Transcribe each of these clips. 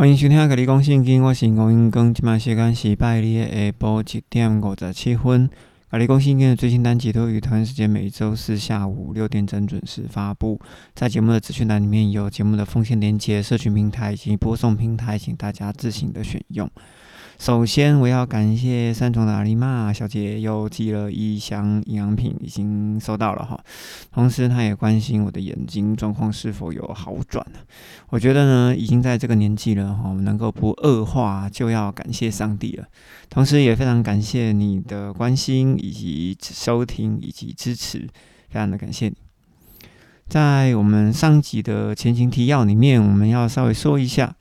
欢迎收听《格力讲圣经》，我是吴英庚，今晚时间是拜日下晡一点五十七分。《格里讲圣经》的最新单集都于台湾时间每周四下午六点整准时发布。在节目的资讯栏里面有节目的奉献连接、社群平台以及播送平台，请大家自行的选用。首先，我要感谢三重的阿里玛小姐又寄了一箱营养品，已经收到了哈。同时，她也关心我的眼睛状况是否有好转呢我觉得呢，已经在这个年纪了哈，能够不恶化，就要感谢上帝了。同时，也非常感谢你的关心以及收听以及支持，非常的感谢你。在我们上集的前情提要里面，我们要稍微说一下。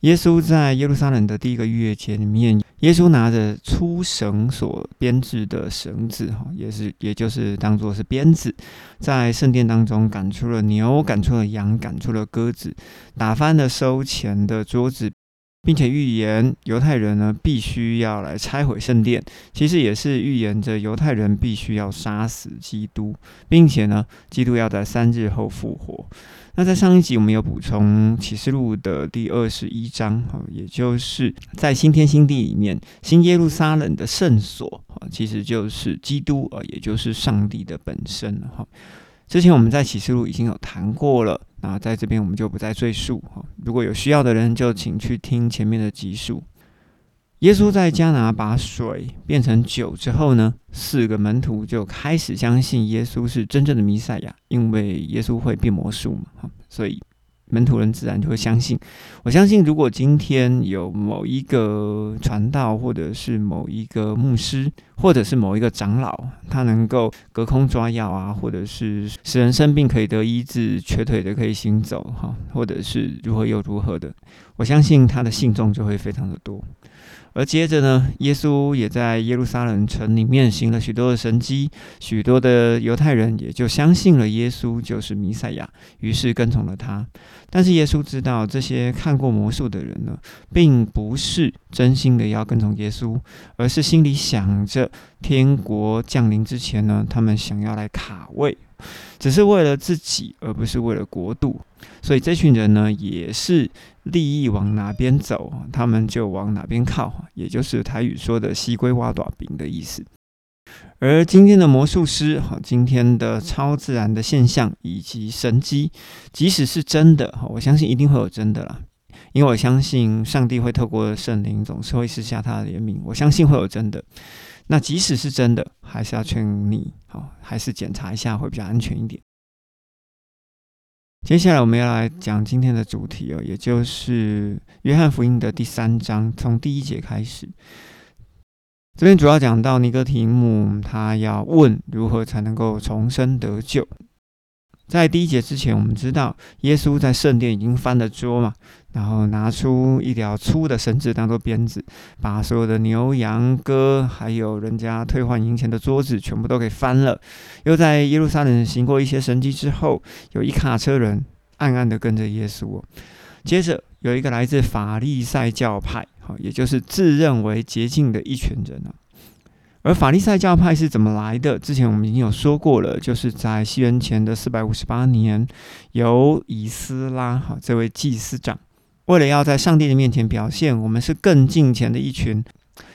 耶稣在耶路撒冷的第一个逾越节里面，耶稣拿着粗绳所编制的绳子，哈，也是也就是当做是鞭子，在圣殿当中赶出了牛，赶出了羊，赶出了鸽子，打翻了收钱的桌子。并且预言犹太人呢必须要来拆毁圣殿，其实也是预言着犹太人必须要杀死基督，并且呢，基督要在三日后复活。那在上一集我们有补充启示录的第二十一章，哈，也就是在新天新地里面，新耶路撒冷的圣所，啊，其实就是基督，啊，也就是上帝的本身，哈。之前我们在启示录已经有谈过了，那在这边我们就不再赘述哈。如果有需要的人，就请去听前面的集数。耶稣在加拿把水变成酒之后呢，四个门徒就开始相信耶稣是真正的弥赛亚，因为耶稣会变魔术嘛，所以。门徒人自然就会相信。我相信，如果今天有某一个传道，或者是某一个牧师，或者是某一个长老，他能够隔空抓药啊，或者是使人生病可以得医治，瘸腿的可以行走，哈，或者是如何又如何的，我相信他的信众就会非常的多。而接着呢，耶稣也在耶路撒冷城里面行了许多的神迹，许多的犹太人也就相信了耶稣就是弥赛亚，于是跟从了他。但是耶稣知道，这些看过魔术的人呢，并不是真心的要跟从耶稣，而是心里想着天国降临之前呢，他们想要来卡位。只是为了自己，而不是为了国度，所以这群人呢，也是利益往哪边走，他们就往哪边靠，也就是台语说的“西龟挖短饼”的意思。而今天的魔术师，哈，今天的超自然的现象以及神迹，即使是真的，哈，我相信一定会有真的啦，因为我相信上帝会透过圣灵，总是会施下他的怜悯，我相信会有真的。那即使是真的，还是要劝你，好，还是检查一下会比较安全一点。接下来我们要来讲今天的主题哦，也就是约翰福音的第三章，从第一节开始。这边主要讲到尼哥提姆，他要问如何才能够重生得救。在第一节之前，我们知道耶稣在圣殿已经翻了桌嘛，然后拿出一条粗的绳子当做鞭子，把所有的牛羊鸽，还有人家退换银钱的桌子全部都给翻了。又在耶路撒冷行过一些神迹之后，有一卡车人暗暗的跟着耶稣。接着有一个来自法利赛教派，好，也就是自认为洁净的一群人啊。而法利赛教派是怎么来的？之前我们已经有说过了，就是在西元前的四百五十八年，由以斯拉哈这位祭司长，为了要在上帝的面前表现我们是更敬虔的一群，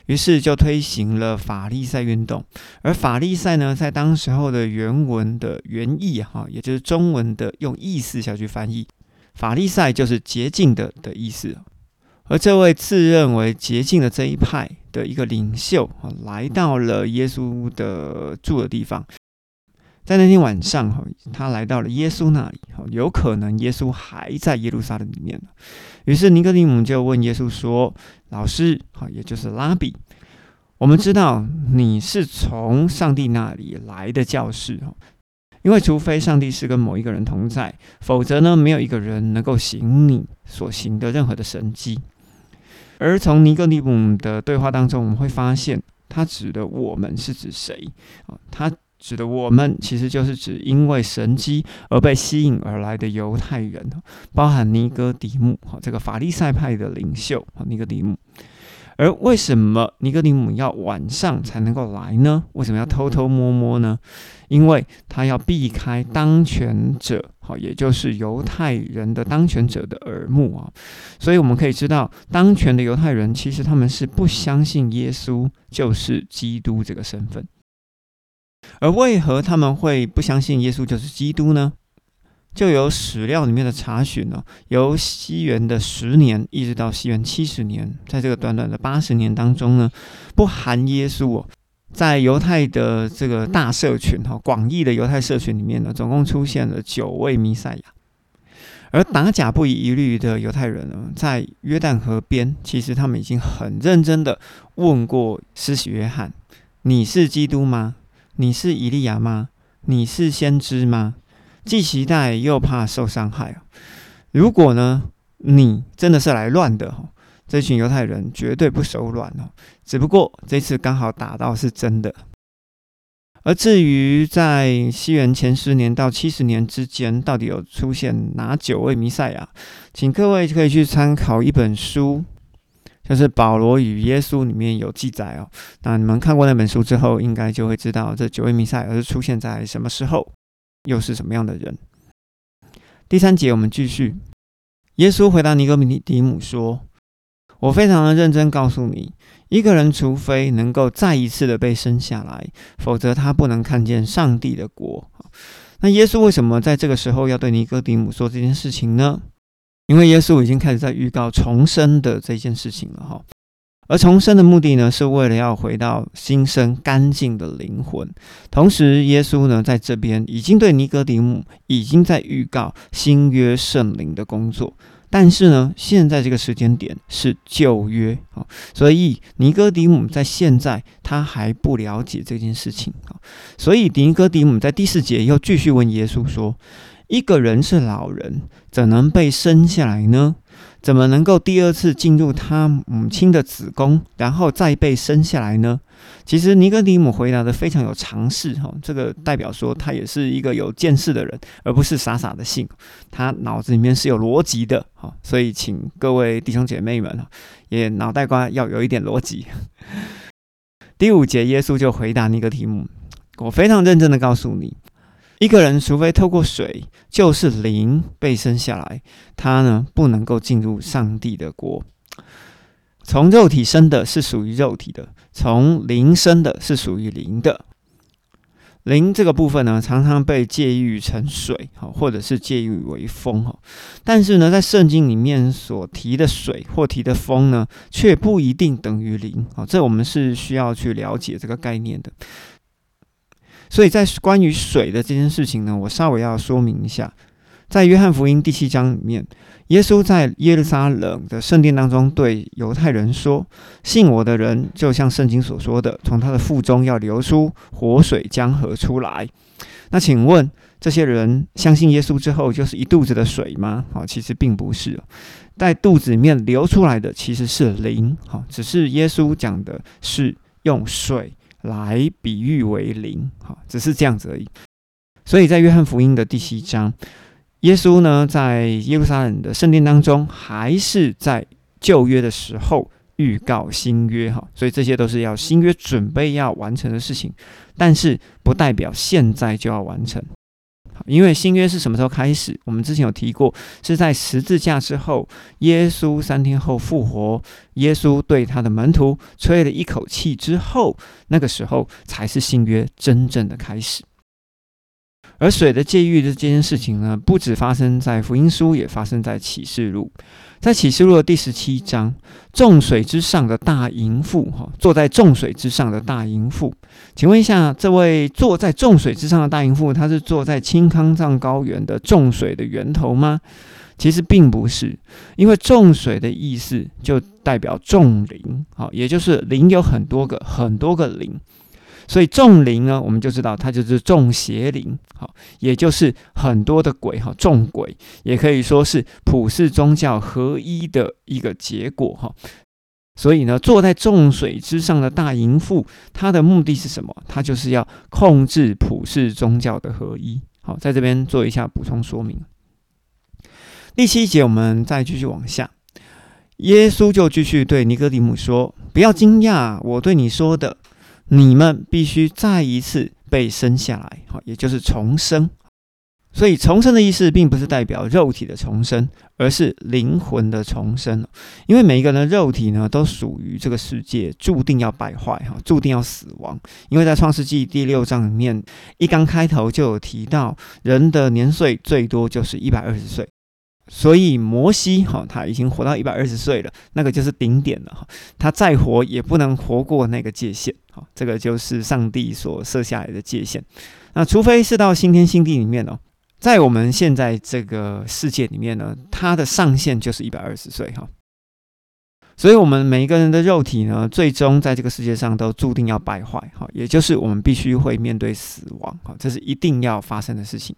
于是就推行了法利赛运动。而法利赛呢，在当时候的原文的原意哈，也就是中文的用意思下去翻译，法利赛就是洁净的的意思。而这位自认为洁净的这一派的一个领袖啊，来到了耶稣的住的地方，在那天晚上哈，他来到了耶稣那里哈，有可能耶稣还在耶路撒冷里面。于是尼哥底母就问耶稣说：“老师哈，也就是拉比，我们知道你是从上帝那里来的教士哈，因为除非上帝是跟某一个人同在，否则呢，没有一个人能够行你所行的任何的神迹。”而从尼哥底姆的对话当中，我们会发现，他指的我们是指谁啊？他指的我们其实就是指因为神迹而被吸引而来的犹太人，包含尼格底姆哈这个法利赛派的领袖哈尼格底姆。而为什么尼哥底母要晚上才能够来呢？为什么要偷偷摸摸呢？因为他要避开当权者，好，也就是犹太人的当权者的耳目啊。所以我们可以知道，当权的犹太人其实他们是不相信耶稣就是基督这个身份。而为何他们会不相信耶稣就是基督呢？就有史料里面的查询呢，由西元的十年一直到西元七十年，在这个短短的八十年当中呢，不含耶稣哦，在犹太的这个大社群哈，广义的犹太社群里面呢，总共出现了九位弥赛亚。而打假不遗余力的犹太人呢，在约旦河边，其实他们已经很认真的问过施洗约翰：“你是基督吗？你是以利亚吗？你是先知吗？”既期待又怕受伤害如果呢，你真的是来乱的这群犹太人绝对不手软哦。只不过这次刚好打到是真的。而至于在西元前十年到七十年之间，到底有出现哪九位弥赛亚？请各位可以去参考一本书，就是《保罗与耶稣》里面有记载哦。那你们看过那本书之后，应该就会知道这九位弥赛亚是出现在什么时候。又是什么样的人？第三节，我们继续。耶稣回答尼哥米底姆说：“我非常的认真告诉你，一个人除非能够再一次的被生下来，否则他不能看见上帝的国。”那耶稣为什么在这个时候要对尼哥底姆说这件事情呢？因为耶稣已经开始在预告重生的这件事情了，哈。而重生的目的呢，是为了要回到新生干净的灵魂。同时，耶稣呢在这边已经对尼哥底母已经在预告新约圣灵的工作。但是呢，现在这个时间点是旧约啊，所以尼哥底母在现在他还不了解这件事情啊。所以尼哥底母在第四节又继续问耶稣说：“一个人是老人，怎能被生下来呢？”怎么能够第二次进入他母亲的子宫，然后再被生下来呢？其实尼哥底姆回答的非常有常识哈，这个代表说他也是一个有见识的人，而不是傻傻的信，他脑子里面是有逻辑的哈。所以请各位弟兄姐妹们也脑袋瓜要有一点逻辑。第五节，耶稣就回答尼格提姆：“我非常认真的告诉你。”一个人除非透过水，就是灵被生下来，他呢不能够进入上帝的国。从肉体生的是属于肉体的，从灵生的是属于灵的。灵这个部分呢，常常被借喻成水，哈，或者是借喻为风，哈。但是呢，在圣经里面所提的水或提的风呢，却不一定等于灵，啊，这我们是需要去了解这个概念的。所以在关于水的这件事情呢，我稍微要说明一下，在约翰福音第七章里面，耶稣在耶路撒冷的圣殿当中对犹太人说：“信我的人，就像圣经所说的，从他的腹中要流出活水江河出来。”那请问这些人相信耶稣之后，就是一肚子的水吗？好，其实并不是，在肚子里面流出来的其实是灵。好，只是耶稣讲的是用水。来比喻为零，哈，只是这样子而已。所以在约翰福音的第七章，耶稣呢在耶路撒冷的圣殿当中，还是在旧约的时候预告新约，哈，所以这些都是要新约准备要完成的事情，但是不代表现在就要完成。因为新约是什么时候开始？我们之前有提过，是在十字架之后，耶稣三天后复活，耶稣对他的门徒吹了一口气之后，那个时候才是新约真正的开始。而水的借喻的这件事情呢，不止发生在福音书，也发生在启示录。在启示录的第十七章，众水之上的大淫妇，哈，坐在众水之上的大淫妇，请问一下，这位坐在众水之上的大淫妇，她是坐在青康藏高原的众水的源头吗？其实并不是，因为众水的意思就代表众灵，好，也就是灵有很多个，很多个灵。所以众灵呢，我们就知道它就是众邪灵，好，也就是很多的鬼哈，众鬼也可以说是普世宗教合一的一个结果哈。所以呢，坐在众水之上的大淫妇，她的目的是什么？她就是要控制普世宗教的合一。好，在这边做一下补充说明。第七节，我们再继续往下。耶稣就继续对尼哥底母说：“不要惊讶，我对你说的，你们必须再一次被生下来，哈，也就是重生。所以重生的意思，并不是代表肉体的重生，而是灵魂的重生。因为每一个人的肉体呢，都属于这个世界，注定要败坏，哈，注定要死亡。因为在创世纪第六章里面，一刚开头就有提到，人的年岁最多就是一百二十岁。所以摩西，哈，他已经活到一百二十岁了，那个就是顶点了，哈。他再活也不能活过那个界限，好，这个就是上帝所设下来的界限。那除非是到新天新地里面哦。在我们现在这个世界里面呢，它的上限就是一百二十岁哈，所以，我们每一个人的肉体呢，最终在这个世界上都注定要败坏哈，也就是我们必须会面对死亡哈，这是一定要发生的事情。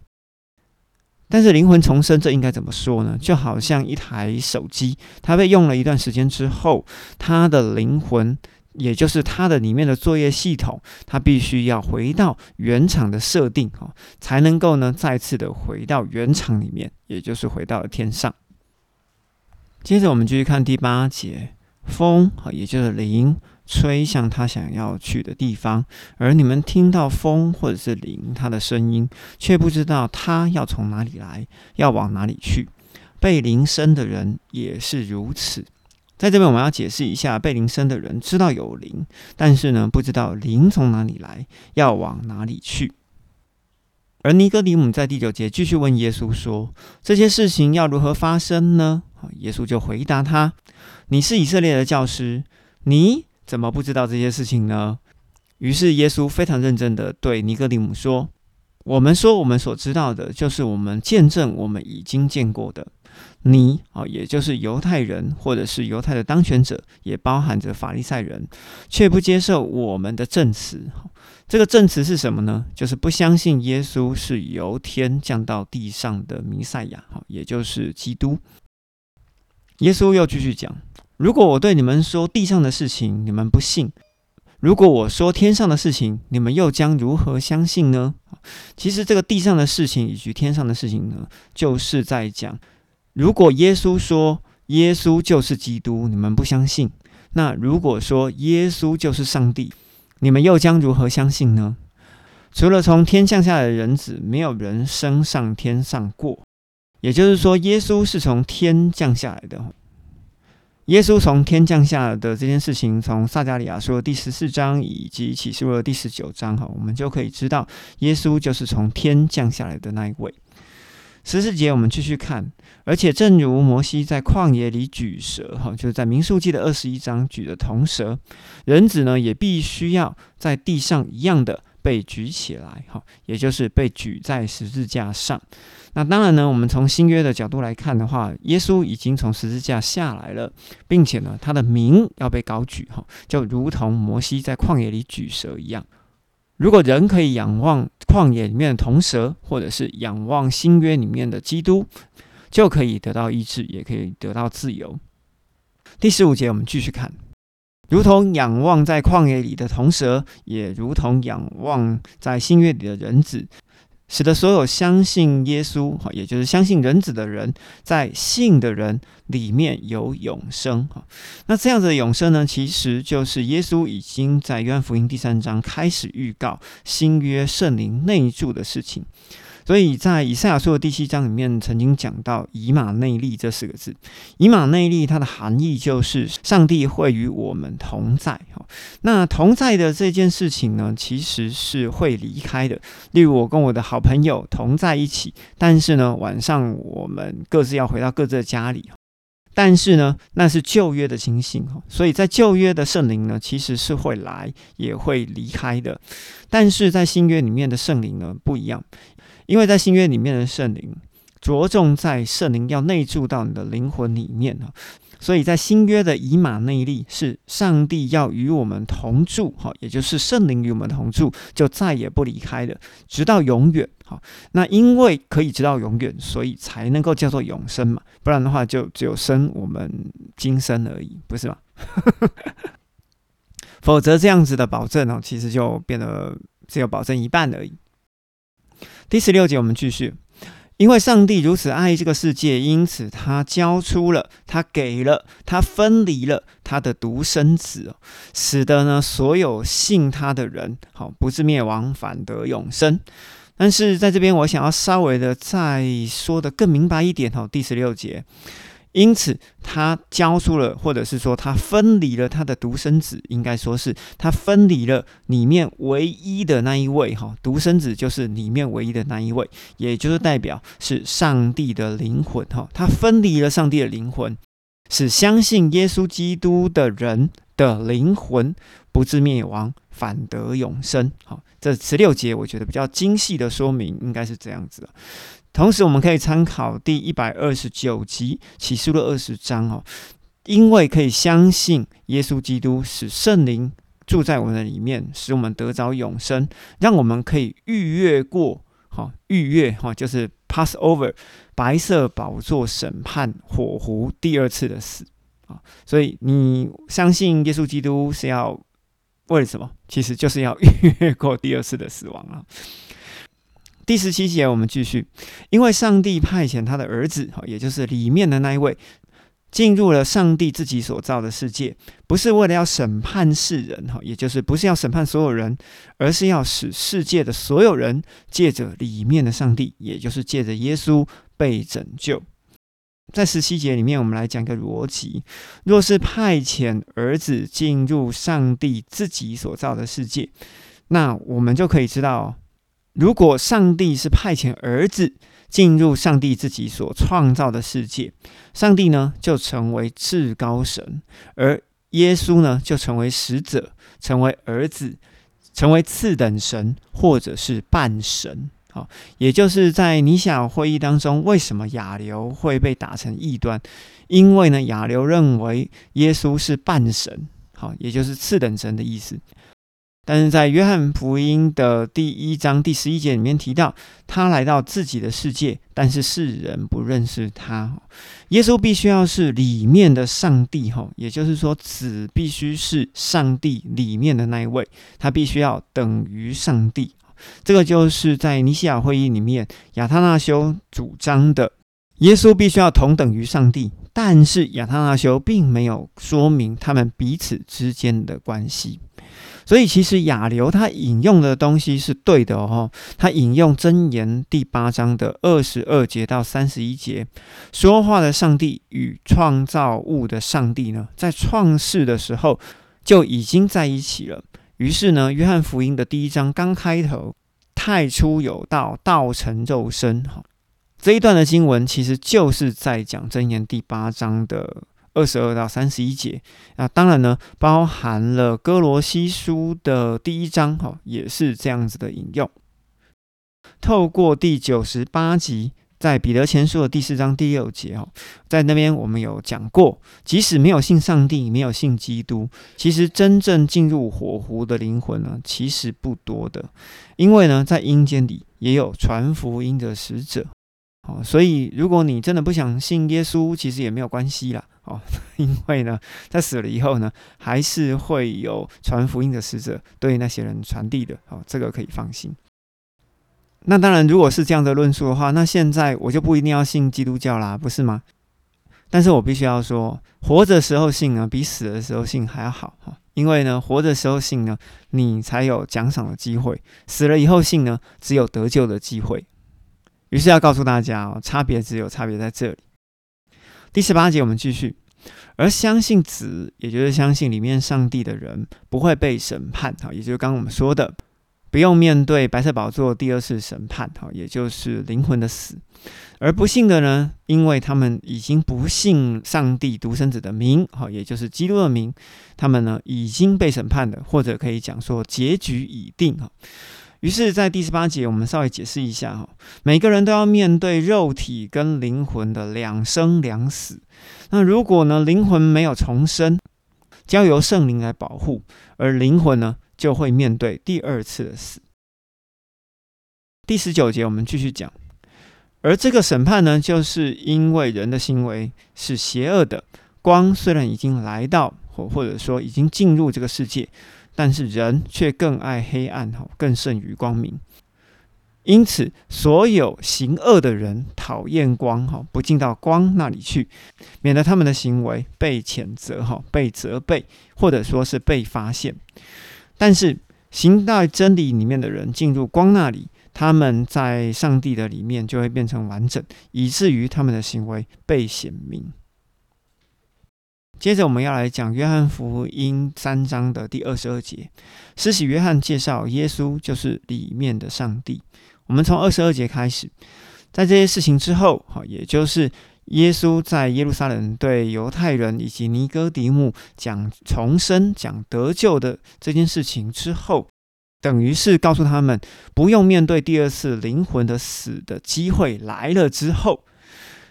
但是灵魂重生，这应该怎么说呢？就好像一台手机，它被用了一段时间之后，它的灵魂。也就是它的里面的作业系统，它必须要回到原厂的设定哈，才能够呢再次的回到原厂里面，也就是回到了天上。接着我们继续看第八节，风，也就是灵吹向他想要去的地方，而你们听到风或者是灵它的声音，却不知道它要从哪里来，要往哪里去。被灵生的人也是如此。在这边，我们要解释一下，被灵生的人知道有灵，但是呢，不知道灵从哪里来，要往哪里去。而尼哥底姆在第九节继续问耶稣说：“这些事情要如何发生呢？”耶稣就回答他：“你是以色列的教师，你怎么不知道这些事情呢？”于是耶稣非常认真的对尼哥底姆说：“我们说我们所知道的，就是我们见证我们已经见过的。”你啊，也就是犹太人，或者是犹太的当权者，也包含着法利赛人，却不接受我们的证词。这个证词是什么呢？就是不相信耶稣是由天降到地上的弥赛亚，哈，也就是基督。耶稣又继续讲：如果我对你们说地上的事情，你们不信；如果我说天上的事情，你们又将如何相信呢？其实这个地上的事情以及天上的事情呢，就是在讲。如果耶稣说耶稣就是基督，你们不相信；那如果说耶稣就是上帝，你们又将如何相信呢？除了从天降下来的人子，没有人升上天上过。也就是说，耶稣是从天降下来的。耶稣从天降下的这件事情，从撒加利亚说第十四章以及启示录的第十九章，哈，我们就可以知道，耶稣就是从天降下来的那一位。十四节，我们继续看。而且，正如摩西在旷野里举蛇，哈，就是在民数记的二十一章举的铜蛇，人子呢也必须要在地上一样的被举起来，哈，也就是被举在十字架上。那当然呢，我们从新约的角度来看的话，耶稣已经从十字架下来了，并且呢，他的名要被高举，哈，就如同摩西在旷野里举蛇一样。如果人可以仰望旷野里面的铜蛇，或者是仰望新约里面的基督，就可以得到医治，也可以得到自由。第十五节，我们继续看，如同仰望在旷野里的铜蛇，也如同仰望在新约里的人子。使得所有相信耶稣，也就是相信人子的人，在信的人里面有永生，那这样子的永生呢，其实就是耶稣已经在约翰福音第三章开始预告新约圣灵内住的事情。所以在以赛亚书的第七章里面，曾经讲到“以马内利”这四个字。以马内利，它的含义就是上帝会与我们同在。哈，那同在的这件事情呢，其实是会离开的。例如，我跟我的好朋友同在一起，但是呢，晚上我们各自要回到各自的家里。但是呢，那是旧约的情形。哈，所以在旧约的圣灵呢，其实是会来也会离开的。但是在新约里面的圣灵呢，不一样。因为在新约里面的圣灵着重在圣灵要内住到你的灵魂里面啊，所以在新约的以马内利是上帝要与我们同住哈，也就是圣灵与我们同住，就再也不离开了，直到永远哈。那因为可以直到永远，所以才能够叫做永生嘛，不然的话就只有生我们今生而已，不是吗？否则这样子的保证哦，其实就变得只有保证一半而已。第十六节，我们继续。因为上帝如此爱这个世界，因此他交出了，他给了，他分离了他的独生子，使得呢所有信他的人，好不至灭亡，反得永生。但是在这边，我想要稍微的再说的更明白一点哦，第十六节。因此，他交出了，或者是说他分离了他的独生子，应该说是他分离了里面唯一的那一位哈，独生子就是里面唯一的那一位，也就是代表是上帝的灵魂哈，他分离了上帝的灵魂，使相信耶稣基督的人的灵魂不至灭亡，反得永生。好，这十六节我觉得比较精细的说明，应该是这样子的。同时，我们可以参考第一百二十九集启示录二十章哦，因为可以相信耶稣基督使圣灵住在我们的里面，使我们得着永生，让我们可以逾越过哈，逾越哈，就是 pass over 白色宝座审判火湖第二次的死啊。所以你相信耶稣基督是要为了什么？其实就是要逾越过第二次的死亡啊。第十七节，我们继续，因为上帝派遣他的儿子，哈，也就是里面的那一位，进入了上帝自己所造的世界，不是为了要审判世人，哈，也就是不是要审判所有人，而是要使世界的所有人借着里面的上帝，也就是借着耶稣被拯救。在十七节里面，我们来讲一个逻辑：若是派遣儿子进入上帝自己所造的世界，那我们就可以知道。如果上帝是派遣儿子进入上帝自己所创造的世界，上帝呢就成为至高神，而耶稣呢就成为使者，成为儿子，成为次等神或者是半神。好，也就是在尼西亚会议当中，为什么亚流会被打成异端？因为呢，亚流认为耶稣是半神，好，也就是次等神的意思。但是在约翰福音的第一章第十一节里面提到，他来到自己的世界，但是世人不认识他。耶稣必须要是里面的上帝，哈，也就是说，子必须是上帝里面的那一位，他必须要等于上帝。这个就是在尼西亚会议里面亚他那修主张的，耶稣必须要同等于上帝。但是亚他那修并没有说明他们彼此之间的关系。所以其实亚流他引用的东西是对的哦，他引用箴言第八章的二十二节到三十一节，说话的上帝与创造物的上帝呢，在创世的时候就已经在一起了。于是呢，约翰福音的第一章刚开头，太初有道，道成肉身，哈，这一段的经文其实就是在讲箴言第八章的。二十二到三十一节，那当然呢，包含了哥罗西书的第一章，哈，也是这样子的引用。透过第九十八集，在彼得前书的第四章第六节，哈，在那边我们有讲过，即使没有信上帝，没有信基督，其实真正进入火湖的灵魂呢，其实不多的，因为呢，在阴间里也有传福音的使者，哦，所以如果你真的不想信耶稣，其实也没有关系啦。哦，因为呢，在死了以后呢，还是会有传福音的使者对那些人传递的。哦，这个可以放心。那当然，如果是这样的论述的话，那现在我就不一定要信基督教啦，不是吗？但是我必须要说，活着时候信呢，比死的时候信还要好哈。因为呢，活着时候信呢，你才有奖赏的机会；死了以后信呢，只有得救的机会。于是要告诉大家哦，差别只有差别在这里。第十八节，我们继续。而相信子，也就是相信里面上帝的人，不会被审判。哈，也就是刚刚我们说的，不用面对白色宝座第二次审判。哈，也就是灵魂的死。而不信的呢，因为他们已经不信上帝独生子的名，哈，也就是基督的名，他们呢已经被审判了，或者可以讲说结局已定。哈。于是，在第十八节，我们稍微解释一下哈，每个人都要面对肉体跟灵魂的两生两死。那如果呢，灵魂没有重生，交由圣灵来保护，而灵魂呢，就会面对第二次的死。第十九节，我们继续讲，而这个审判呢，就是因为人的行为是邪恶的，光虽然已经来到，或或者说已经进入这个世界。但是人却更爱黑暗，哈，更胜于光明。因此，所有行恶的人讨厌光，哈，不进到光那里去，免得他们的行为被谴责，哈，被责备，或者说是被发现。但是，行在真理里面的人进入光那里，他们在上帝的里面就会变成完整，以至于他们的行为被显明。接着，我们要来讲约翰福音三章的第二十二节，施洗约翰介绍耶稣就是里面的上帝。我们从二十二节开始，在这些事情之后，哈，也就是耶稣在耶路撒冷对犹太人以及尼哥底母讲重生、讲得救的这件事情之后，等于是告诉他们不用面对第二次灵魂的死的机会来了之后，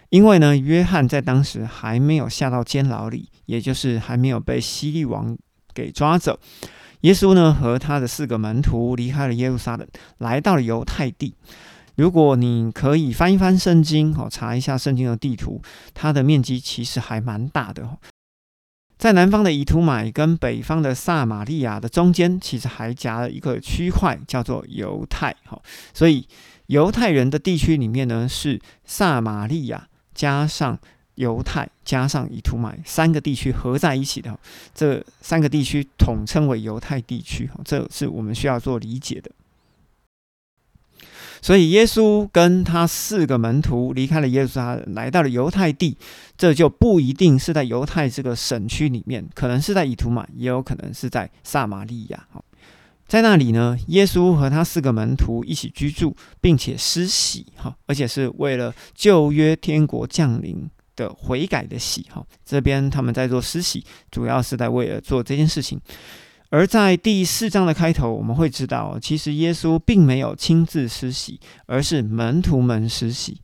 因为呢，约翰在当时还没有下到监牢里，也就是还没有被希律王给抓走。耶稣呢和他的四个门徒离开了耶路撒冷，来到了犹太地。如果你可以翻一翻圣经，哦，查一下圣经的地图，它的面积其实还蛮大的。在南方的以图买跟北方的撒玛利亚的中间，其实还夹了一个区块，叫做犹太。哈，所以犹太人的地区里面呢，是撒玛利亚加上。犹太加上以图买三个地区合在一起的，这三个地区统称为犹太地区。这是我们需要做理解的。所以耶稣跟他四个门徒离开了耶路撒冷，来到了犹太地，这就不一定是在犹太这个省区里面，可能是在以图买，也有可能是在撒玛利亚。在那里呢，耶稣和他四个门徒一起居住，并且施洗。哈，而且是为了旧约天国降临。的悔改的喜哈，这边他们在做施洗，主要是在为了做这件事情。而在第四章的开头，我们会知道，其实耶稣并没有亲自施洗，而是门徒们施洗。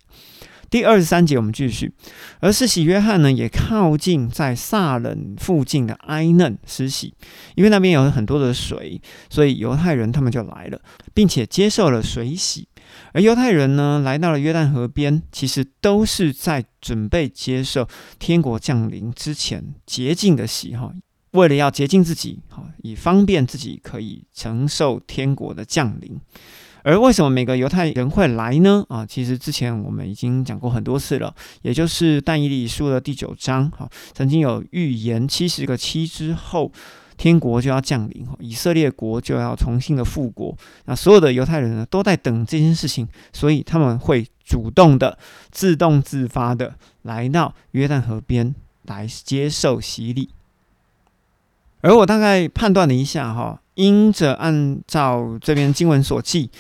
第二十三节，我们继续。而施洗约翰呢，也靠近在撒冷附近的埃嫩施洗，因为那边有很多的水，所以犹太人他们就来了，并且接受了水洗。而犹太人呢，来到了约旦河边，其实都是在准备接受天国降临之前洁净的洗哈，为了要洁净自己，哈，以方便自己可以承受天国的降临。而为什么每个犹太人会来呢？啊，其实之前我们已经讲过很多次了，也就是但以理书的第九章，哈，曾经有预言七十个七之后。天国就要降临，以色列国就要重新的复国。那所有的犹太人呢，都在等这件事情，所以他们会主动的、自动自发的来到约旦河边来接受洗礼。而我大概判断了一下，哈，因着按照这边经文所记。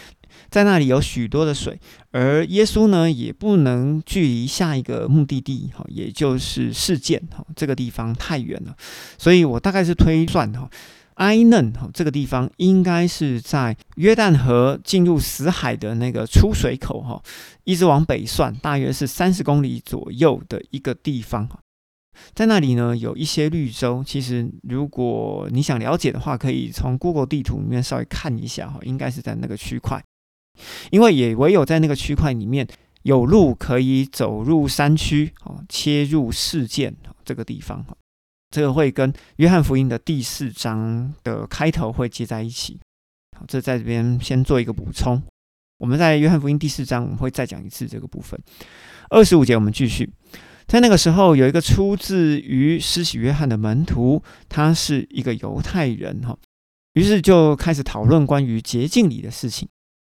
在那里有许多的水，而耶稣呢也不能距离下一个目的地，哈，也就是事件，哈，这个地方太远了，所以我大概是推算，哈，埃嫩，哈，这个地方应该是在约旦河进入死海的那个出水口，哈，一直往北算，大约是三十公里左右的一个地方，在那里呢有一些绿洲，其实如果你想了解的话，可以从 Google 地图里面稍微看一下，哈，应该是在那个区块。因为也唯有在那个区块里面有路可以走入山区，哦，切入事件这个地方，哈，这个会跟约翰福音的第四章的开头会接在一起。好，这在这边先做一个补充。我们在约翰福音第四章我们会再讲一次这个部分。二十五节我们继续，在那个时候有一个出自于施洗约翰的门徒，他是一个犹太人，哈，于是就开始讨论关于洁净礼的事情。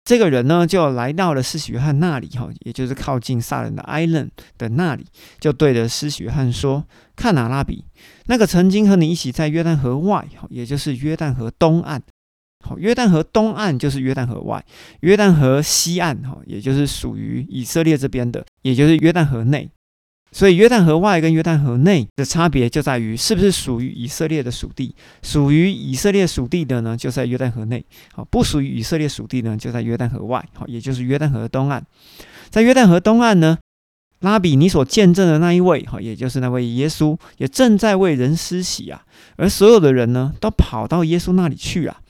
这个人呢，就来到了施洗约翰那里，哈，也就是靠近撒人的埃伦的那里，就对着施洗约翰说：“看哪，拉比，那个曾经和你一起在约旦河外，哈，也就是约旦河东岸，好，约旦河东岸就是约旦河外，约旦河西岸，哈，也就是属于以色列这边的，也就是约旦河内。”所以约旦河外跟约旦河内的差别就在于是不是属于以色列的属地，属于以色列属地的呢，就在约旦河内；好，不属于以色列属地呢，就在约旦河外。好，也就是约旦河东岸。在约旦河东岸呢，拉比你所见证的那一位，哈，也就是那位耶稣，也正在为人施洗啊。而所有的人呢，都跑到耶稣那里去啊。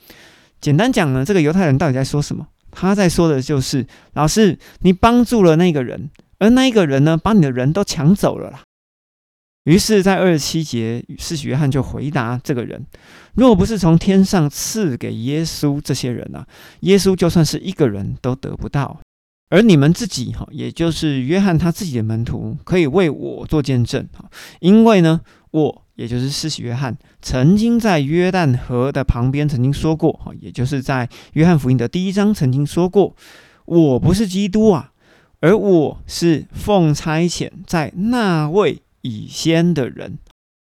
简单讲呢，这个犹太人到底在说什么？他在说的就是，老师，你帮助了那个人。而那一个人呢，把你的人都抢走了啦。于是，在二十七节，施洗约翰就回答这个人：若不是从天上赐给耶稣这些人啊，耶稣就算是一个人都得不到。而你们自己哈，也就是约翰他自己的门徒，可以为我做见证哈，因为呢，我也就是施洗约翰，曾经在约旦河的旁边曾经说过哈，也就是在约翰福音的第一章曾经说过，我不是基督啊，而我是奉差遣在那位以先的人，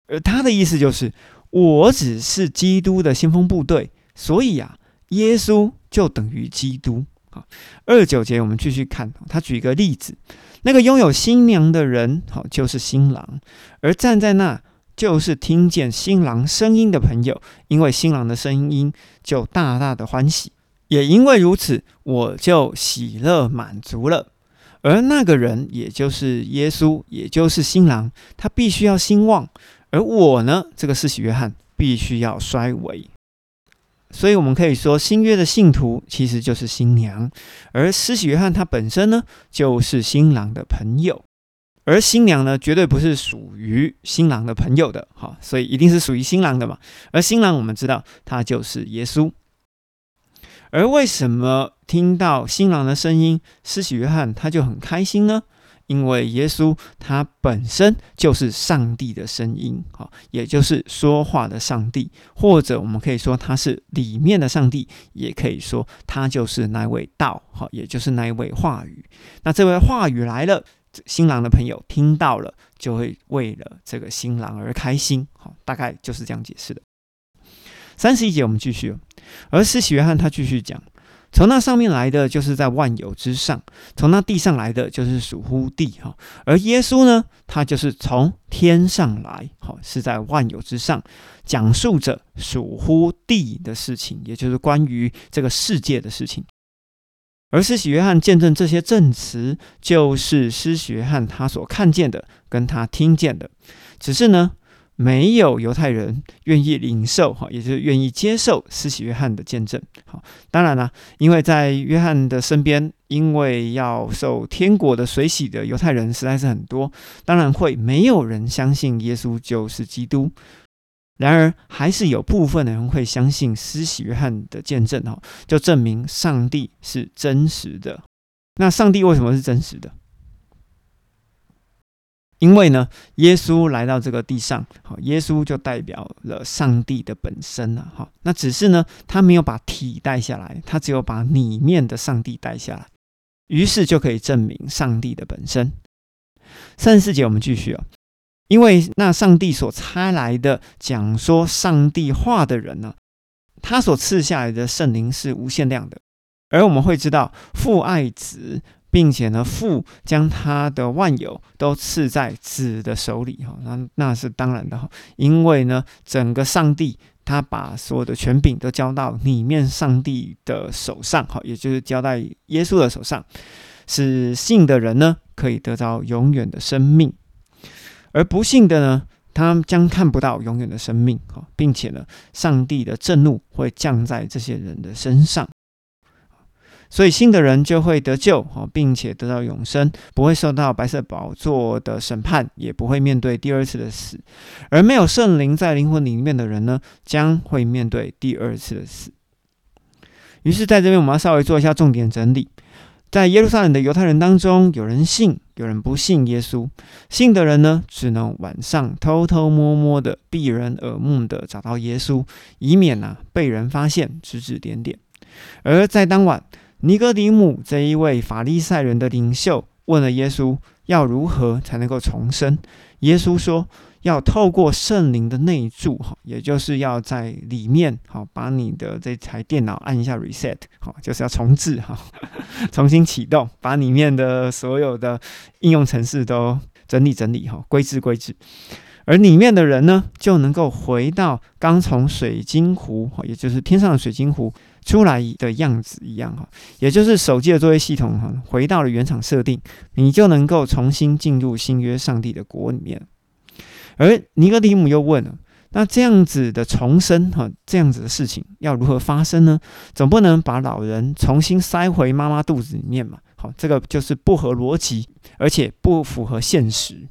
而他的意思就是，我只是基督的先锋部队，所以啊，耶稣就等于基督。好，二九节我们继续看，他举一个例子，那个拥有新娘的人，好就是新郎，而站在那就是听见新郎声音的朋友，因为新郎的声音就大大的欢喜，也因为如此，我就喜乐满足了。而那个人，也就是耶稣，也就是新郎，他必须要兴旺，而我呢，这个世袭约翰必须要衰微。所以，我们可以说，新约的信徒其实就是新娘，而施洗约翰他本身呢，就是新郎的朋友，而新娘呢，绝对不是属于新郎的朋友的，哈，所以一定是属于新郎的嘛。而新郎，我们知道他就是耶稣。而为什么听到新郎的声音，施洗约翰他就很开心呢？因为耶稣他本身就是上帝的声音，好，也就是说话的上帝，或者我们可以说他是里面的上帝，也可以说他就是那位道，好，也就是那位话语。那这位话语来了，新郎的朋友听到了，就会为了这个新郎而开心，好，大概就是这样解释的。三十一节我们继续，而施洗约翰他继续讲。从那上面来的，就是在万有之上；从那地上来的，就是属乎地。哈，而耶稣呢，他就是从天上来，好，是在万有之上，讲述着属乎地的事情，也就是关于这个世界的事情。而施洗约翰见证这些证词，就是施洗约翰他所看见的，跟他听见的，只是呢。没有犹太人愿意领受哈，也就是愿意接受施洗约翰的见证。好，当然了，因为在约翰的身边，因为要受天国的水洗的犹太人实在是很多，当然会没有人相信耶稣就是基督。然而，还是有部分的人会相信施洗约翰的见证哈，就证明上帝是真实的。那上帝为什么是真实的？因为呢，耶稣来到这个地上，好，耶稣就代表了上帝的本身了，哈。那只是呢，他没有把体带下来，他只有把里面的上帝带下来，于是就可以证明上帝的本身。三十四节我们继续哦，因为那上帝所差来的讲说上帝话的人呢，他所赐下来的圣灵是无限量的，而我们会知道父爱子。并且呢，父将他的万有都赐在子的手里，哈，那那是当然的哈，因为呢，整个上帝他把所有的权柄都交到里面上帝的手上，哈，也就是交在耶稣的手上，使信的人呢可以得到永远的生命，而不信的呢，他将看不到永远的生命，哈，并且呢，上帝的震怒会降在这些人的身上。所以信的人就会得救，并且得到永生，不会受到白色宝座的审判，也不会面对第二次的死。而没有圣灵在灵魂里面的人呢，将会面对第二次的死。于是，在这边我们要稍微做一下重点整理：在耶路撒冷的犹太人当中，有人信，有人不信耶稣。信的人呢，只能晚上偷偷摸摸的、避人耳目的找到耶稣，以免呢被人发现、指指点点。而在当晚。尼哥底姆这一位法利赛人的领袖问了耶稣要如何才能够重生。耶稣说要透过圣灵的内住，哈，也就是要在里面，好，把你的这台电脑按一下 reset，好，就是要重置，哈，重新启动，把里面的所有的应用程式都整理整理，哈，归置归置。而里面的人呢，就能够回到刚从水晶湖，也就是天上的水晶湖。出来的样子一样哈，也就是手机的作业系统哈，回到了原厂设定，你就能够重新进入新约上帝的国里面。而尼哥底姆又问了：那这样子的重生哈，这样子的事情要如何发生呢？总不能把老人重新塞回妈妈肚子里面嘛？好，这个就是不合逻辑，而且不符合现实。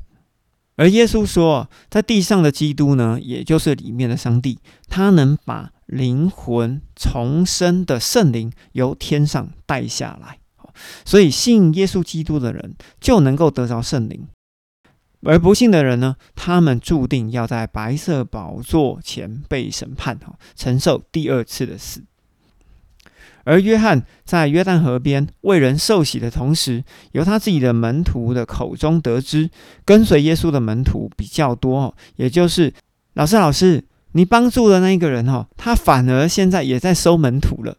而耶稣说，在地上的基督呢，也就是里面的上帝，他能把灵魂重生的圣灵由天上带下来。所以信耶稣基督的人就能够得着圣灵，而不信的人呢，他们注定要在白色宝座前被审判，哈，承受第二次的死。而约翰在约旦河边为人受洗的同时，由他自己的门徒的口中得知，跟随耶稣的门徒比较多，也就是老师，老师，你帮助的那一个人，哈，他反而现在也在收门徒了。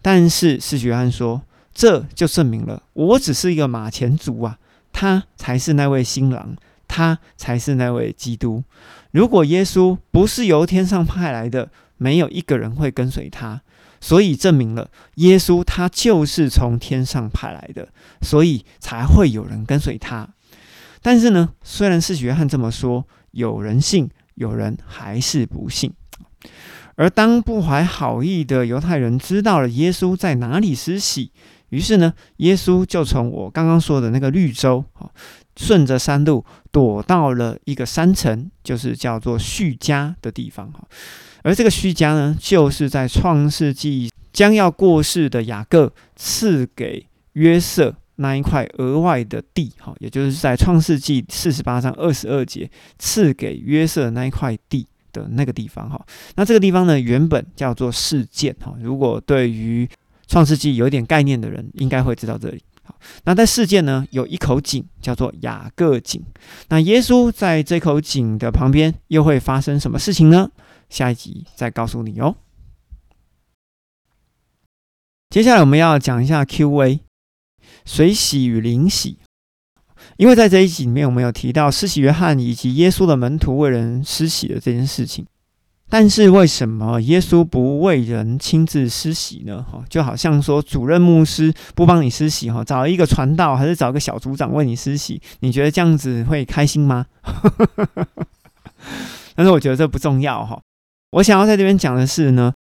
但是是约翰说，这就证明了我只是一个马前卒啊，他才是那位新郎，他才是那位基督。如果耶稣不是由天上派来的，没有一个人会跟随他。所以证明了耶稣他就是从天上派来的，所以才会有人跟随他。但是呢，虽然是约翰这么说，有人信，有人还是不信。而当不怀好意的犹太人知道了耶稣在哪里施洗，于是呢，耶稣就从我刚刚说的那个绿洲，顺着山路躲到了一个山城，就是叫做叙加的地方哈。而这个叙家呢，就是在创世纪将要过世的雅各赐给约瑟那一块额外的地，哈，也就是在创世纪四十八章二十二节赐给约瑟那一块地的那个地方，哈。那这个地方呢，原本叫做事件，哈。如果对于创世纪有一点概念的人，应该会知道这里。好，那在事件呢，有一口井叫做雅各井。那耶稣在这口井的旁边，又会发生什么事情呢？下一集再告诉你哦。接下来我们要讲一下 Q&A，水洗与灵洗。因为在这一集里面，我们有提到施洗约翰以及耶稣的门徒为人施洗的这件事情。但是为什么耶稣不为人亲自施洗呢？哈，就好像说主任牧师不帮你施洗，哈，找一个传道还是找个小组长为你施洗？你觉得这样子会开心吗？但是我觉得这不重要，哈。我想要在这边讲的是呢，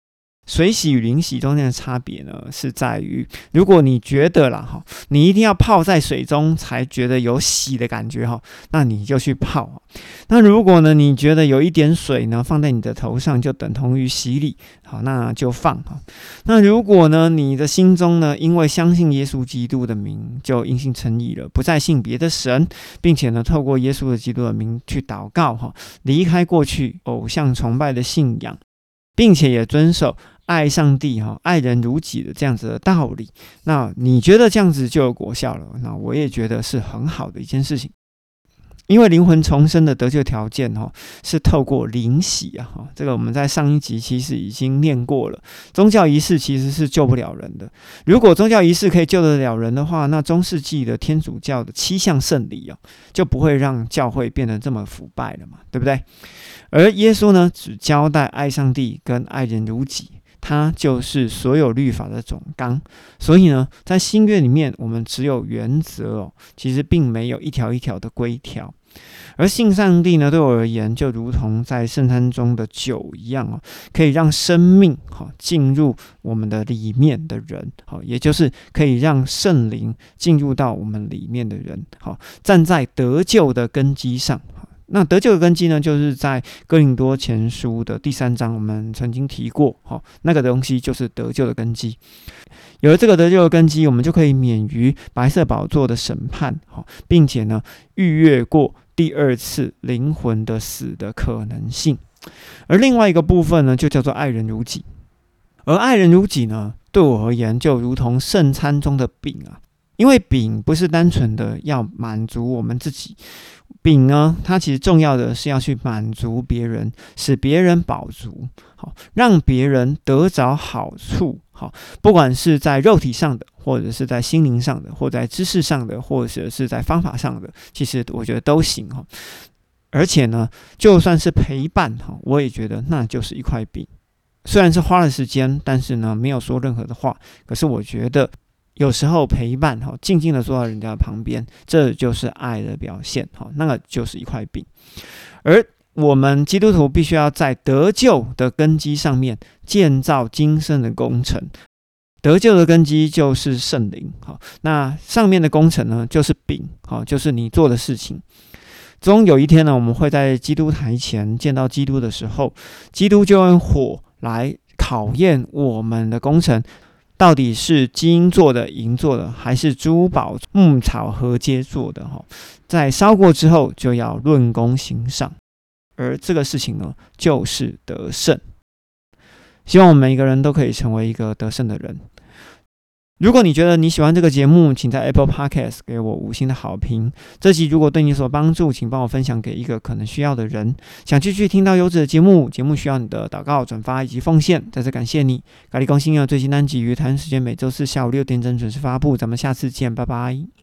水洗与灵洗中间的差别呢，是在于，如果你觉得啦哈，你一定要泡在水中才觉得有洗的感觉哈，那你就去泡。那如果呢，你觉得有一点水呢放在你的头上就等同于洗礼，好，那就放哈。那如果呢，你的心中呢，因为相信耶稣基督的名，就因信称义了，不再信别的神，并且呢，透过耶稣的基督的名去祷告哈，离开过去偶像崇拜的信仰，并且也遵守爱上帝哈、爱人如己的这样子的道理，那你觉得这样子就有果效了？那我也觉得是很好的一件事情。因为灵魂重生的得救条件，哈，是透过灵洗啊，哈，这个我们在上一集其实已经念过了。宗教仪式其实是救不了人的。如果宗教仪式可以救得了人的话，那中世纪的天主教的七项圣礼啊，就不会让教会变得这么腐败了嘛，对不对？而耶稣呢，只交代爱上帝跟爱人如己。它就是所有律法的总纲，所以呢，在新约里面，我们只有原则哦，其实并没有一条一条的规条。而信上帝呢，对我而言，就如同在圣餐中的酒一样哦，可以让生命哈进入我们的里面的人，好，也就是可以让圣灵进入到我们里面的人，好，站在得救的根基上。那得救的根基呢，就是在哥林多前书的第三章，我们曾经提过，哈，那个东西就是得救的根基。有了这个得救的根基，我们就可以免于白色宝座的审判，哈，并且呢，逾越过第二次灵魂的死的可能性。而另外一个部分呢，就叫做爱人如己。而爱人如己呢，对我而言，就如同圣餐中的饼啊，因为饼不是单纯的要满足我们自己。饼呢，它其实重要的是要去满足别人，使别人饱足，好，让别人得着好处，好，不管是在肉体上的，或者是在心灵上的，或在知识上的，或者是在方法上的，其实我觉得都行哈。而且呢，就算是陪伴哈，我也觉得那就是一块饼，虽然是花了时间，但是呢，没有说任何的话，可是我觉得。有时候陪伴哈，静静的坐在人家旁边，这就是爱的表现哈。那个就是一块饼，而我们基督徒必须要在得救的根基上面建造今生的工程。得救的根基就是圣灵哈，那上面的工程呢，就是饼哈，就是你做的事情。终有一天呢，我们会在基督台前见到基督的时候，基督就用火来考验我们的工程，到底是金做的、银做的，还是珠宝、木草合接做的？哈，在烧过之后，就要论功行赏，而这个事情呢，就是得胜。希望我们每一个人都可以成为一个得胜的人。如果你觉得你喜欢这个节目，请在 Apple Podcast 给我五星的好评。这集如果对你所帮助，请帮我分享给一个可能需要的人。想继续听到优质的节目，节目需要你的祷告、转发以及奉献。再次感谢你。咖喱更新的最新单集于台湾时间每周四下午六点整准时发布。咱们下次见，拜拜。